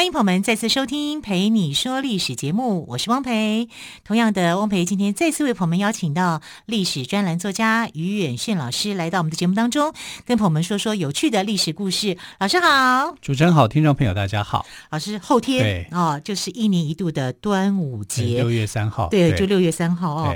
欢迎朋友们再次收听《陪你说历史》节目，我是汪培。同样的，汪培今天再次为朋友们邀请到历史专栏作家于远炫老师来到我们的节目当中，跟朋友们说说有趣的历史故事。老师好，主持人好，听众朋友大家好。老师，后天对哦，就是一年一度的端午节，六月三号，对，就六月三号哦。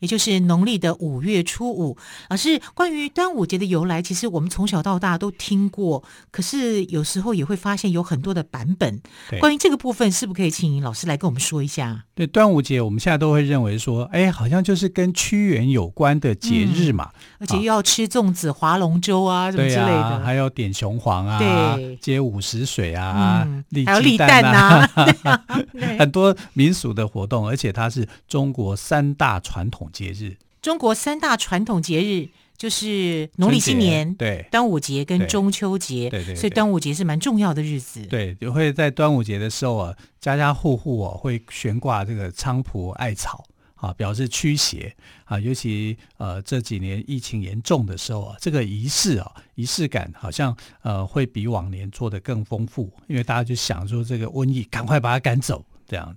也就是农历的五月初五，老师，关于端午节的由来，其实我们从小到大都听过，可是有时候也会发现有很多的版本。关于这个部分，是不是可以请老师来跟我们说一下？对，端午节我们现在都会认为说，哎，好像就是跟屈原有关的节日嘛，嗯、而且又要吃粽子、划龙舟啊，什么之类的，啊、还要点雄黄啊，对，接午时水啊，嗯、立还有立蛋啊，很多民俗的活动，而且它是中国三大传统节日，中国三大传统节日就是农历新年、对端午节跟中秋节，对对，所以端午节是蛮重要的日子。对，就会在端午节的时候啊，家家户户哦会悬挂这个菖蒲艾草啊，表示驱邪啊。尤其呃这几年疫情严重的时候啊，这个仪式啊仪式感好像呃会比往年做的更丰富，因为大家就想说这个瘟疫赶快把它赶走这样。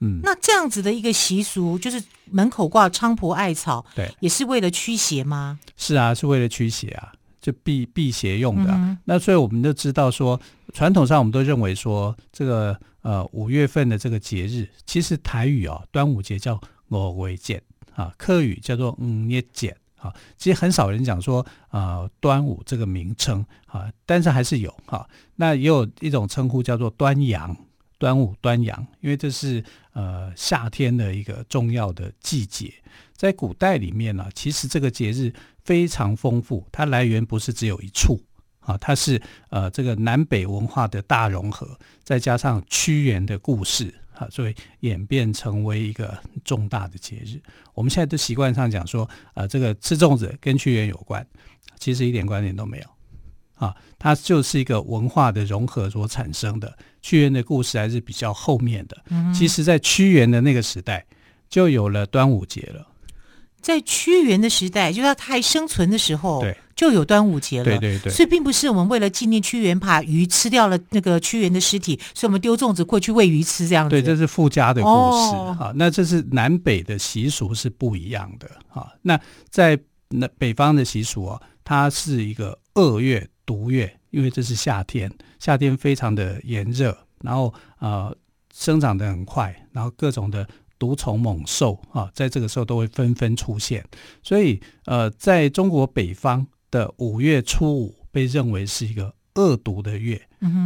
嗯，那这样子的一个习俗，就是门口挂菖蒲艾草，对，也是为了驱邪吗？是啊，是为了驱邪啊，就避避邪用的，啊嗯。那所以我们就知道说，传统上我们都认为说，这个呃五月份的这个节日，其实台语哦，端午节叫五月节啊，客语叫做五月节啊。其实很少人讲说啊，呃，端午这个名称啊，但是还是有哈，啊。那也有一种称呼叫做端阳。端午、端阳，因为这是呃夏天的一个重要的季节，在古代里面呢、其实这个节日非常丰富，它来源不是只有一处啊，它是呃这个南北文化的大融合，再加上屈原的故事啊，所以演变成为一个重大的节日。我们现在都习惯上讲说，呃，这个吃粽子跟屈原有关，其实一点关联都没有。啊，它就是一个文化的融合所产生的。屈原的故事还是比较后面的。嗯，其实，在屈原的那个时代，就有了端午节了。在屈原的时代，就是他还生存的时候，对，就有端午节了。对对对。所以，并不是我们为了纪念屈原，把鱼吃掉了那个屈原的尸体，所以我们丢粽子过去喂鱼吃这样子。对，这是附加的故事。哦。啊，那这是南北的习俗是不一样的。啊，那在那北方的习俗啊，它是一个二月。毒月，因为这是夏天，夏天非常的炎热，然后呃生长的很快，然后各种的毒虫猛兽啊，在这个时候都会纷纷出现，所以呃，在中国北方的五月初五被认为是一个恶毒的月，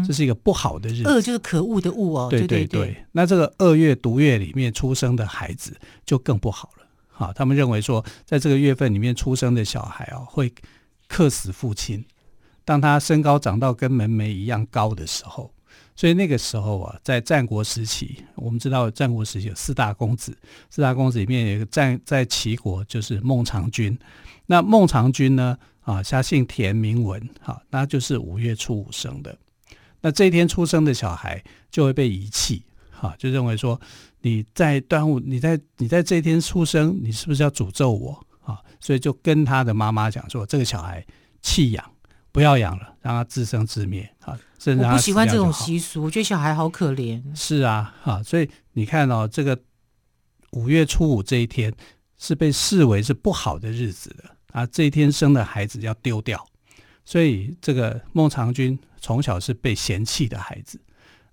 这是一个不好的日子，恶就是可恶的恶哦，对对对，对对。对，那这个恶月毒月里面出生的孩子就更不好了，好，他们认为说，在这个月份里面出生的小孩啊，会克死父亲。当他身高长到跟门楣一样高的时候，所以那个时候啊，在战国时期，我们知道战国时期有四大公子，四大公子里面有一个战在齐国就是孟尝君。那孟尝君呢，啊，他姓田名文，哈，那就是五月初五生的。那这一天出生的小孩就会被遗弃，哈，就认为说你在端午，你在你在这一天出生，你是不是要诅咒我啊？所以就跟他的妈妈讲说，这个小孩弃养。不要养了，让他自生自灭啊！甚至我不喜欢这种习俗，我觉得小孩好可怜。是啊，哈，所以你看哦，这个五月初五这一天是被视为是不好的日子的啊，这一天生的孩子要丢掉，所以这个孟尝君从小是被嫌弃的孩子。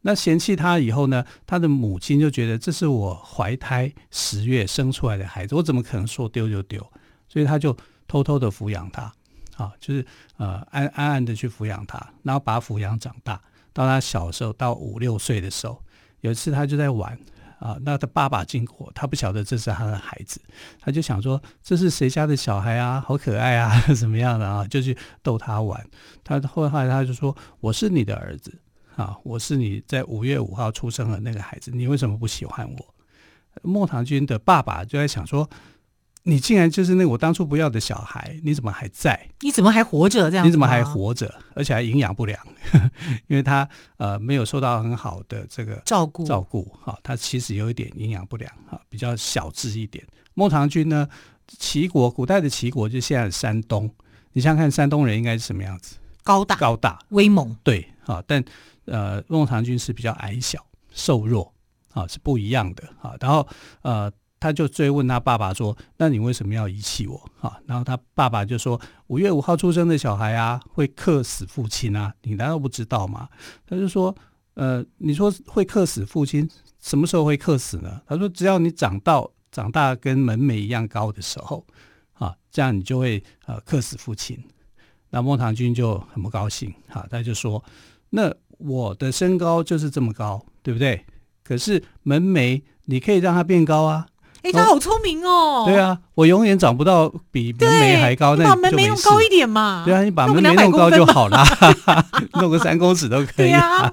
那嫌弃他以后呢，他的母亲就觉得这是我怀胎十月生出来的孩子，我怎么可能说丢就丢？所以他就偷偷的抚养他。啊，就是呃安安安的去抚养他，然后把他抚养长大。到他小时候，到五六岁的时候，有一次他就在玩啊，那他爸爸经过，他不晓得这是他的孩子，他就想说这是谁家的小孩啊，好可爱啊，怎么样的啊，就去逗他玩。他后来他就说：“我是你的儿子啊，我是你在五月五号出生的那个孩子，你为什么不喜欢我？”孟唐君的爸爸就在想说：“你竟然就是那我当初不要的小孩，你怎么还在？你怎么还活着？这样你怎么还活着？而且还营养不良，因为他呃没有受到很好的这个照顾照顾哈，他其实有一点营养不良哈，比较小智一点。孟尝君呢，齐国古代的齐国就现在的山东，你想想看山东人应该是什么样子？高大高大威猛，对啊，但呃孟尝君是比较矮小瘦弱啊，是不一样的啊。然后呃。他就追问他爸爸说：“那你为什么要遗弃我？”啊，然后他爸爸就说：“五月五号出生的小孩啊，会克死父亲啊，你难道不知道吗？”他就说：“呃，你说会克死父亲，什么时候会克死呢？”他说：“只要你长到长大跟门楣一样高的时候，啊，这样你就会呃克死父亲。”那孟尝君就很不高兴，哈，他就说：“那我的身高就是这么高，对不对？可是门楣你可以让它变高啊。”哎，他好聪明哦！对啊，我永远长不到比门楣还高，那你把门楣弄高一点嘛。对啊，你把门楣弄高就好了，弄个三公尺都可以啊。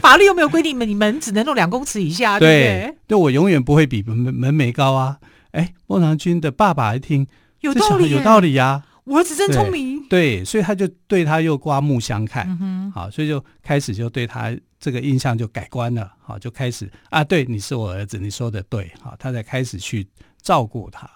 法律又没有规定你门只能弄两公尺以下，对不对？对，我永远不会比门门楣高啊。哎，孟尝君的爸爸一听，有道理，有道理呀。我儿子真聪明，对，所以他就对他又刮目相看，好，所以就开始就对他。这个印象就改观了，好，就开始啊，对，你是我儿子，你说的对，好，他才开始去照顾他，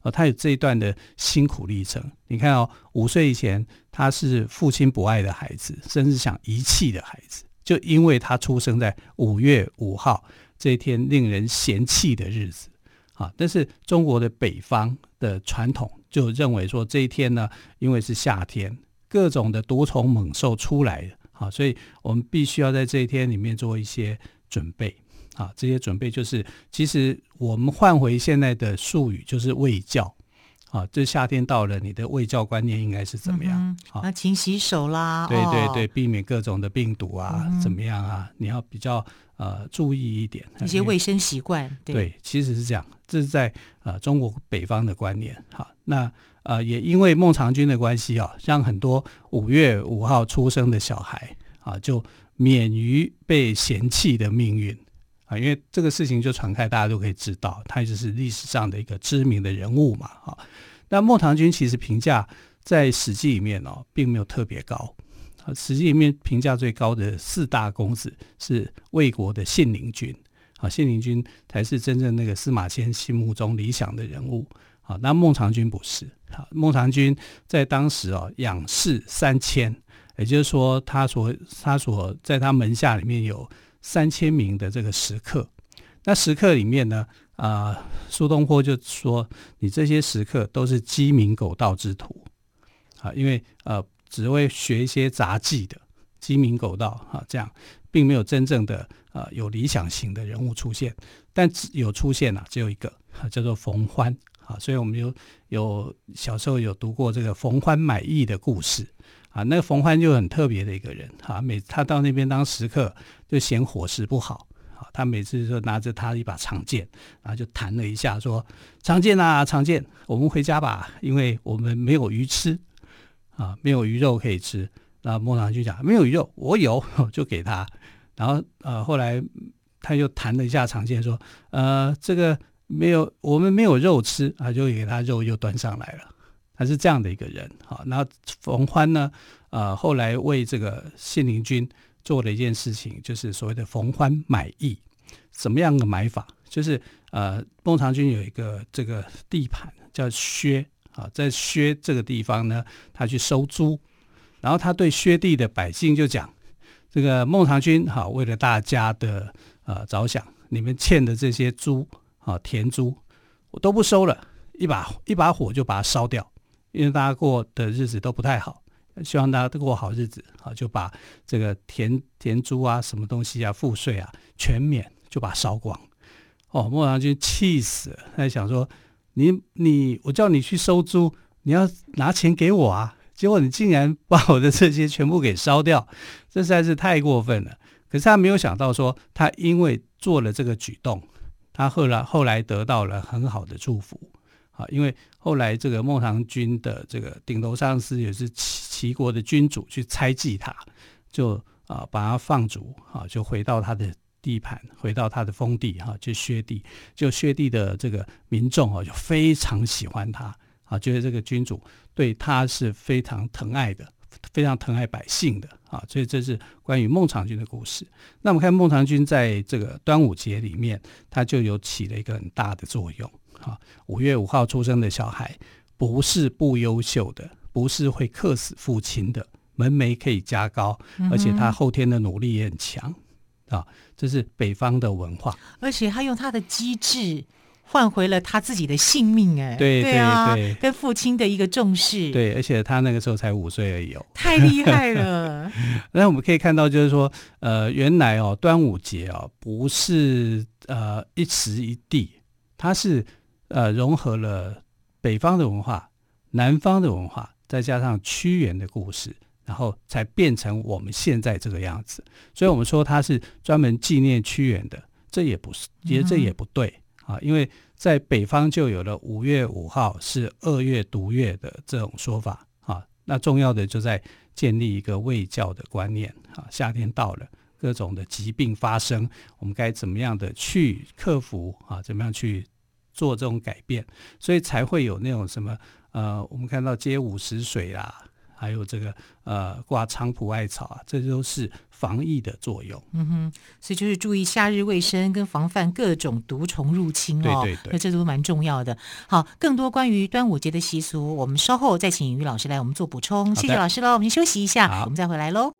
哦，他有这一段的辛苦历程。你看哦，五岁以前他是父亲不爱的孩子，甚至想遗弃的孩子，就因为他出生在五月五号这一天令人嫌弃的日子，啊，但是中国的北方的传统就认为说这一天呢，因为是夏天，各种的毒虫猛兽出来。啊，所以我们必须要在这一天里面做一些准备。啊，这些准备就是，其实我们换回现在的术语，就是卫教。啊，这夏天到了，你的卫教观念应该是怎么样？嗯、啊，勤洗手啦，对对对，避免各种的病毒啊，嗯、怎么样啊？你要比较呃注意一点一些卫生习惯。对，对，其实是这样，这是在呃中国北方的观念。好，那。呃，也因为孟尝君的关系啊，让很多五月五号出生的小孩啊，就免于被嫌弃的命运啊。因为这个事情就传开，大家都可以知道，他就是历史上的一个知名的人物嘛。哈，那孟尝君其实评价在《史记》里面哦，并没有特别高。啊，《史记》里面评价最高的四大公子是魏国的信陵君啊，信陵君才是真正那个司马迁心目中理想的人物。啊，那孟尝君不是。啊，孟尝君在当时哦，养士三千，也就是说，他所他所在他门下里面有三千名的这个食客。那食客里面呢，啊、呃，苏东坡就说，你这些食客都是鸡鸣狗盗之徒啊，因为呃，只会学一些杂技的鸡鸣狗盗啊，这样并没有真正的呃有理想型的人物出现，但只有出现了、啊，只有一个，叫做冯欢。啊，所以我们有有小时候有读过这个冯欢买艺的故事啊。那个冯欢就很特别的一个人啊，每他到那边当食客，就嫌伙食不好啊。他每次就拿着他一把长剑，然后就弹了一下，说：“长剑啊，长剑，我们回家吧，因为我们没有鱼吃啊，没有鱼肉可以吃。”那孟尝君讲：“没有鱼肉，我有，就给他。”然后呃，后来他又弹了一下长剑，说：“呃，这个。”没有，我们没有肉吃啊，就给他肉又端上来了。他是这样的一个人，好，那冯欢呢？呃，后来为这个信陵君做了一件事情，就是所谓的冯欢买艺。怎么样的买法？就是呃，孟尝君有一个这个地盘叫薛啊，在薛这个地方呢，他去收租，然后他对薛地的百姓就讲：这个孟尝君好，为了大家的呃着想，你们欠的这些租。啊，田租我都不收了，一把一把火就把它烧掉，因为大家过的日子都不太好，希望大家都过好日子啊，就把这个田田租啊、什么东西啊、赋税啊全免，就把它烧光。哦，孟尝君气死了，他想说：你你，我叫你去收租，你要拿钱给我啊，结果你竟然把我的这些全部给烧掉，这实在是太过分了。可是他没有想到说，他因为做了这个举动。他后来后来得到了很好的祝福，啊，因为后来这个孟尝君的这个顶头上司也是齐齐国的君主去猜忌他，就啊把他放逐啊，就回到他的地盘，回到他的封地哈，就薛地，就薛地的这个民众啊，就非常喜欢他啊，觉得这个君主对他是非常疼爱的，非常疼爱百姓的啊，所以这是关于孟尝君的故事。那我们看孟尝君在这个端午节里面，他就有起了一个很大的作用啊。五月五号出生的小孩，不是不优秀的，不是会克死父亲的，门楣可以加高，而且他后天的努力也很强。啊，这是北方的文化，而且他用他的机智换回了他自己的性命，哎，对对对，跟父亲的一个重视，对，而且他那个时候才五岁而已哦，太厉害了。那我们可以看到，就是说，呃，原来哦，端午节哦，不是呃一时一地，它是呃融合了北方的文化、南方的文化，再加上屈原的故事。然后才变成我们现在这个样子，所以我们说它是专门纪念屈原的，这也不是，也这也不对啊，因为在北方就有了五月五号是二月毒月的这种说法啊。那重要的就在建立一个卫教的观念啊。夏天到了，各种的疾病发生，我们该怎么样的去克服啊？怎么样去做这种改变？所以才会有那种什么呃，我们看到接午时水啦。还有这个呃挂菖蒲艾草啊，这都是防疫的作用。嗯哼，所以就是注意夏日卫生跟防范各种毒虫入侵哦。对对对，那这都蛮重要的。好，更多关于端午节的习俗，我们稍后再请于老师来我们做补充。谢谢老师喽，我们先休息一下，我们再回来喽。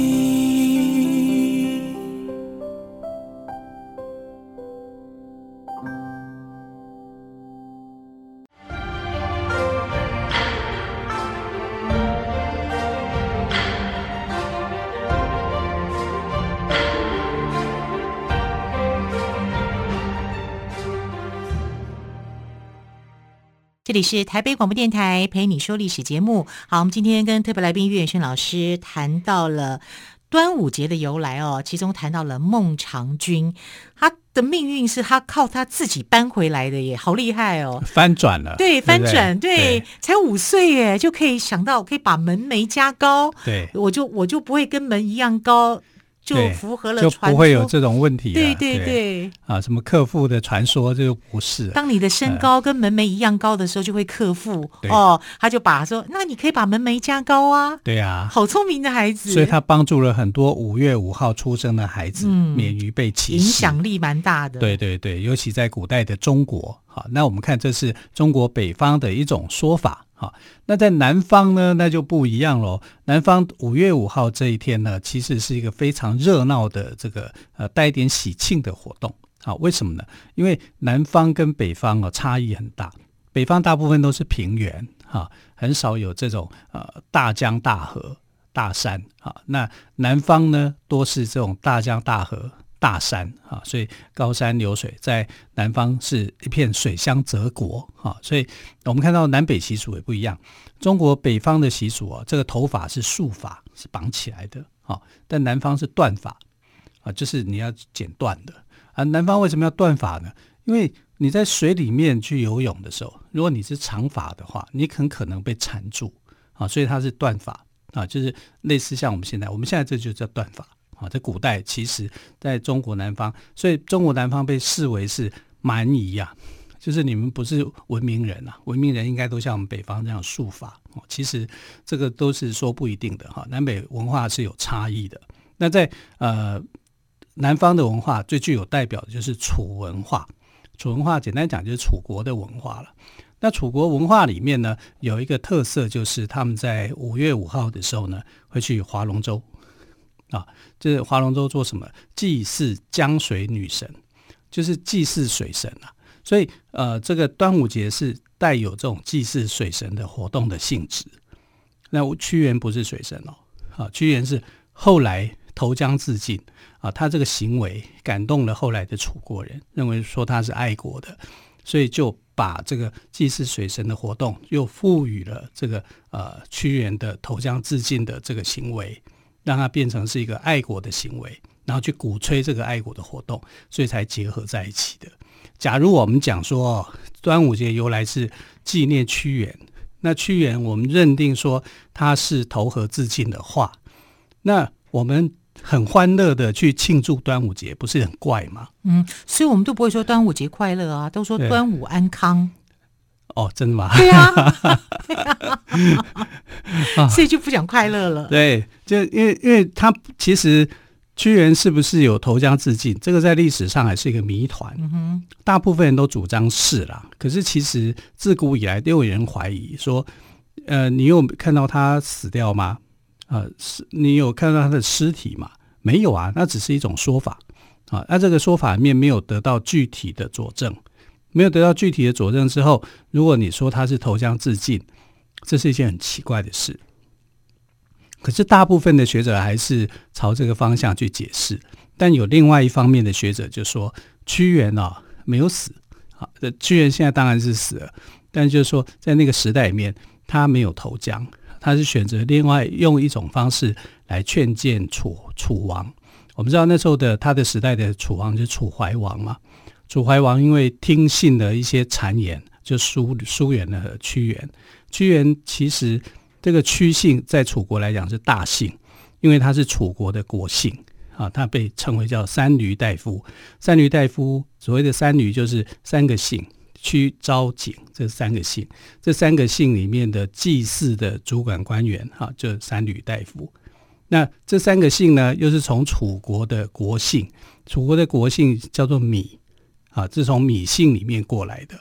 这里是台北广播电台陪你说历史节目。好，我们今天跟特别来宾岳远轩老师谈到了端午节的由来哦，其中谈到了孟尝君，他的命运是他靠他自己搬回来的耶，好厉害哦，翻转了，对，翻转，对，对，对，才五岁耶，就可以想到可以把门楣加高，对，我就我就不会跟门一样高。就符合了，就不会有这种问题。对对对，对，啊，什么克父的传说，这就不是。当你的身高跟门楣一样高的时候，就会克父。哦，他就把说，那你可以把门楣加高啊。对呀，好聪明的孩子。所以他帮助了很多五月五号出生的孩子，免于被歧视，影响力蛮大的。对对对，尤其在古代的中国。好，那我们看，这是中国北方的一种说法。好，那在南方呢，那就不一样喽。南方五月五号这一天呢，其实是一个非常热闹的这个呃带点喜庆的活动。好，为什么呢？因为南方跟北方哦差异很大，北方大部分都是平原，哈，很少有这种呃大江大河、大山。好，那南方呢，多是这种大江大河。大山啊，所以高山流水，在南方是一片水乡泽国啊，所以我们看到南北习俗也不一样。中国北方的习俗啊，这个头发是束发，是绑起来的啊，但南方是断发啊，就是你要剪断的啊。南方为什么要断发呢？因为你在水里面去游泳的时候，如果你是长发的话，你很可能被缠住啊，所以它是断发啊，就是类似像我们现在，我们现在这就叫断发。啊，在古代，其实在中国南方，所以中国南方被视为是蛮夷呀，就是你们不是文明人啊，文明人应该都像我们北方这样束发。哦，其实这个都是说不一定的哈，南北文化是有差异的。那在呃南方的文化最具有代表的就是楚文化，楚文化简单讲就是楚国的文化了。那楚国文化里面呢，有一个特色就是他们在五月五号的时候呢，会去划龙舟。啊，这是划龙舟做什么？祭祀江水女神，就是祭祀水神啊。所以，呃，这个端午节是带有这种祭祀水神的活动的性质。那屈原不是水神哦，啊，屈原是后来投江自尽啊，他这个行为感动了后来的楚国人，认为说他是爱国的，所以就把这个祭祀水神的活动又赋予了这个呃屈原的投江自尽的这个行为，让它变成是一个爱国的行为，然后去鼓吹这个爱国的活动，所以才结合在一起的。假如我们讲说端午节由来是纪念屈原，那屈原我们认定说他是投河自尽的话，那我们很欢乐的去庆祝端午节，不是很怪吗？嗯，所以我们都不会说端午节快乐啊，都说端午安康。哦，真的吗？对 啊，所以就不讲快乐了。对，就因为因为他其实。屈原是不是有投江自尽？这个在历史上还是一个谜团。嗯哼，大部分人都主张是啦，可是其实自古以来都有人怀疑说，呃，你有看到他死掉吗？啊、呃，是，你有看到他的尸体吗？没有啊，那只是一种说法啊。那这个说法里面没有得到具体的佐证，没有得到具体的佐证之后，如果你说他是投江自尽，这是一件很奇怪的事。可是大部分的学者还是朝这个方向去解释，但有另外一方面的学者就说屈原啊没有死，好，这屈原现在当然是死了，但就是说在那个时代里面他没有投江，他是选择另外用一种方式来劝谏楚楚王。我们知道那时候的他的时代的楚王就是楚怀王嘛，楚怀王因为听信了一些谗言，就疏疏远了屈原。屈原其实。这个屈姓在楚国来讲是大姓，因为他是楚国的国姓啊，他被称为叫三闾大夫。三闾大夫所谓的三闾就是三个姓，屈、昭、景这三个姓，这三个姓里面的祭祀的主管官员哈，就三闾大夫。那这三个姓呢，又是从楚国的国姓，楚国的国姓叫做芈啊，这是从芈姓里面过来的。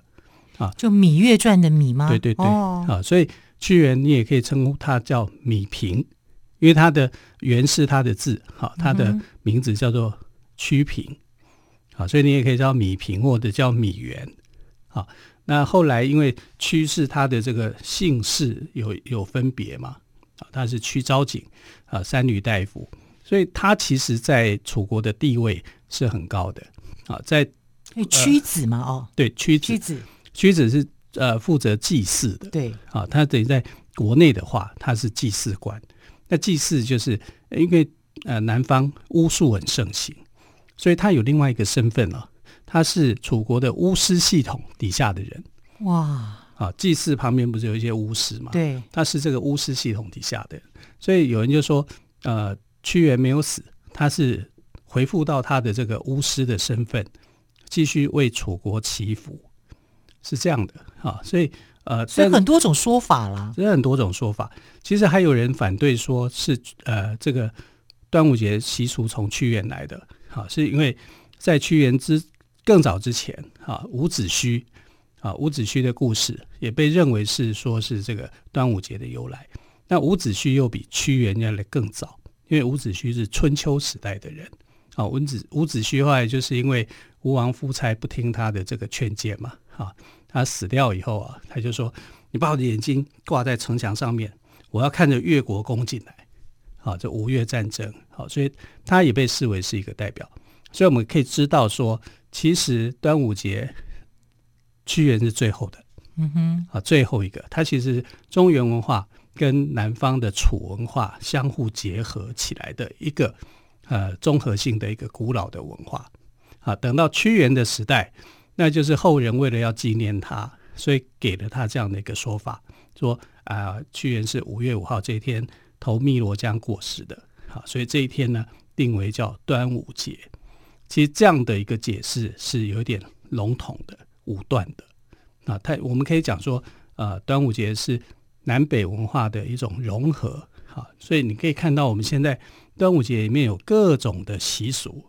啊，就《芈月传》的芈吗？对对对，哦、啊，所以。屈原，你也可以称呼他叫芈平，因为他的原是他的字，好，他的名字叫做屈平，啊，所以你也可以叫芈平或者叫芈原，好，那后来因为屈是他的这个姓氏有有分别嘛，啊，他是屈昭景啊，三闾大夫，所以他其实在楚国的地位是很高的，啊，在屈子嘛，哦，对，屈子，屈子，屈子是。呃，负责祭祀的，对，啊，他等于在国内的话，他是祭祀官。那祭祀就是因为呃，南方巫术很盛行，所以他有另外一个身份了，他是楚国的巫师系统底下的人。哇，啊，祭祀旁边不是有一些巫师嘛？对，他是这个巫师系统底下的人，所以有人就说，呃，屈原没有死，他是回复到他的这个巫师的身份，继续为楚国祈福。是这样的啊，所以呃，所以很多种说法啦，有很多种说法。其实还有人反对说是呃，这个端午节习俗从屈原来的，啊，是因为在屈原之更早之前啊，伍子胥啊，伍子胥的故事也被认为是说是这个端午节的由来。那伍子胥又比屈原要来更早，因为伍子胥是春秋时代的人啊。伍子伍子胥后来就是因为吴王夫差不听他的这个劝谏嘛。啊，他死掉以后啊，他就说：“你把我的眼睛挂在城墙上面，我要看着越国攻进来。”好，这吴越战争，好，所以他也被视为是一个代表。所以我们可以知道说，其实端午节屈原是最后的，嗯哼，啊，最后一个，他其实中原文化跟南方的楚文化相互结合起来的一个呃综合性的一个古老的文化。啊，等到屈原的时代。那就是后人为了要纪念他，所以给了他这样的一个说法，说啊，屈原是五月五号这一天投汨罗江过世的，好，所以这一天呢定为叫端午节。其实这样的一个解释是有点笼统的、武断的啊。他我们可以讲说，呃，端午节是南北文化的一种融合，好，所以你可以看到我们现在端午节里面有各种的习俗，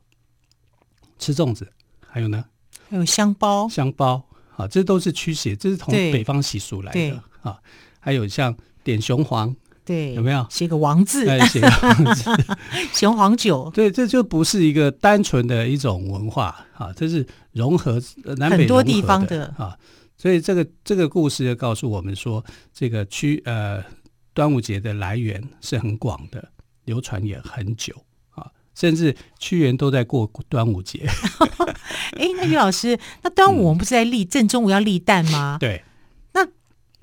吃粽子，还有呢。还有香包，香包啊，这都是驱邪，这是从北方习俗来的啊。还有像点雄黄，对，有没有写个王字？哎，写个王字，雄黄酒。对，这就不是一个单纯的一种文化啊，这是融合南北多地方的啊。所以这个这个故事就告诉我们说，这个区呃端午节的来源是很广的，流传也很久啊。甚至屈原都在过端午节。哎，那于老师，那端午我们不是在立、嗯、正中午要立蛋吗？对。那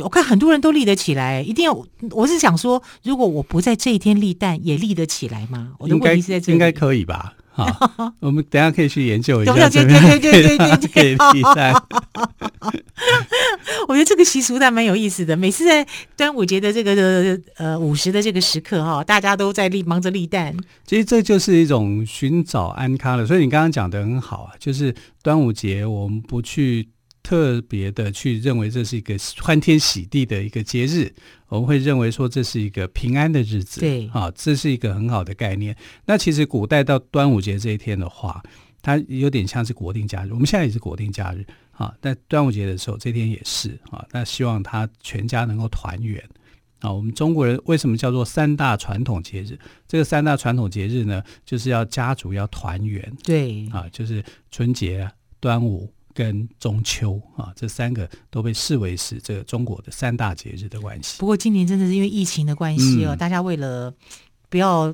我看很多人都立得起来，一定要。我是想说，如果我不在这一天立蛋，也立得起来吗？我的问题是在这里，应该可以吧？好，我们等下可以去研究一下。对对对对对对可以立蛋。我觉得这个习俗还蛮有意思的。每次在端午节的这个呃午时的这个时刻哈，大家都在立忙着立蛋。其实这就是一种寻找安康了。所以你刚刚讲的很好啊，就是端午节我们不去。特别的去认为这是一个欢天喜地的一个节日，我们会认为说这是一个平安的日子，对，啊，这是一个很好的概念。那其实古代到端午节这一天的话，它有点像是国定假日，我们现在也是国定假日啊。在端午节的时候，这天也是啊。那希望他全家能够团圆啊。我们中国人为什么叫做三大传统节日？这个三大传统节日呢，就是要家族要团圆，对，啊，就是春节、端午。跟中秋啊，这三个都被视为是这个中国的三大节日的关系。不过今年真的是因为疫情的关系哦，嗯、大家为了不要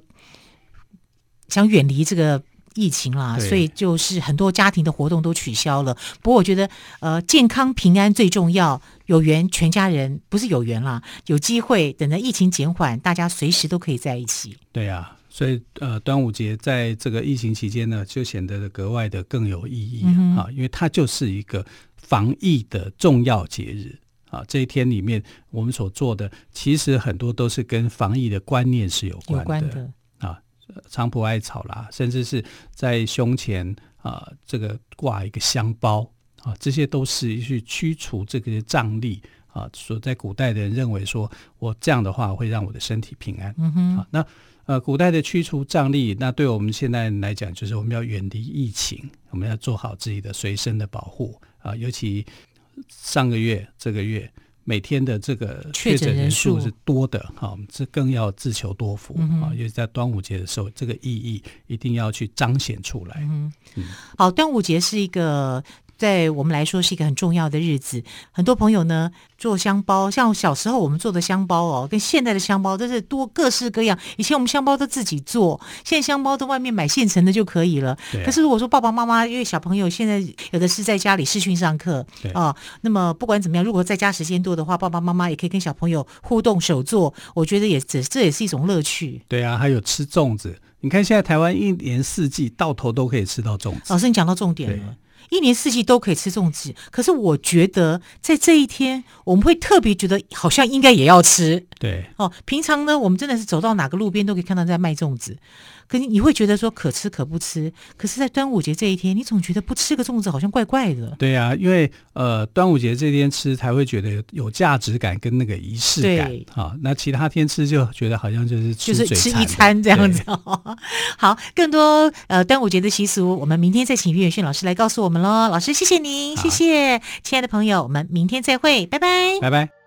想远离这个疫情啦，所以就是很多家庭的活动都取消了。不过我觉得呃，健康平安最重要，有缘全家人不是有缘啦，有机会等着疫情减缓，大家随时都可以在一起。对呀、啊。所以，呃，端午节在这个疫情期间呢，就显得格外的更有意义啊，因为它就是一个防疫的重要节日啊。这一天里面，我们所做的其实很多都是跟防疫的观念是有关的，有关的啊，菖蒲艾草啦，甚至是在胸前啊，这个挂一个香包啊，这些都是去驱除这个瘴疠啊。所在古代的人认为说，我这样的话会让我的身体平安。嗯哼，啊，那。呃，古代的驱除瘴疠，那对我们现在来讲，就是我们要远离疫情，我们要做好自己的随身的保护啊。尤其上个月、这个月，每天的这个确诊人数是多的，哈，我们这更要自求多福、啊。尤其在端午节的时候，这个意义一定要去彰显出来。嗯，嗯好，端午节是一个。在我们来说是一个很重要的日子，很多朋友呢做香包，像小时候我们做的香包哦，跟现在的香包都是多各式各样。以前我们香包都自己做，现在香包都外面买现成的就可以了。可是如果说爸爸妈妈因为小朋友现在有的是在家里视讯上课对啊，那么不管怎么样，如果在家时间多的话，爸爸妈妈也可以跟小朋友互动手做，我觉得也这这也是一种乐趣。对啊，还有吃粽子，你看现在台湾一年四季到头都可以吃到粽子。老师，你讲到重点了。一年四季都可以吃粽子，可是我觉得在这一天，我们会特别觉得好像应该也要吃。对哦，平常呢，我们真的是走到哪个路边都可以看到在卖粽子。可你你会觉得说可吃可不吃，可是，在端午节这一天，你总觉得不吃个粽子好像怪怪的。对呀、啊，因为呃，端午节这天吃才会觉得有有价值感跟那个仪式感。对，好、哦，那其他天吃就觉得好像就是吃就是吃一餐这样子。对 好，更多呃端午节的习俗，我们明天再请于远逊老师来告诉我们喽。老师，谢谢您，好谢谢，亲爱的朋友，我们明天再会，拜拜，拜拜。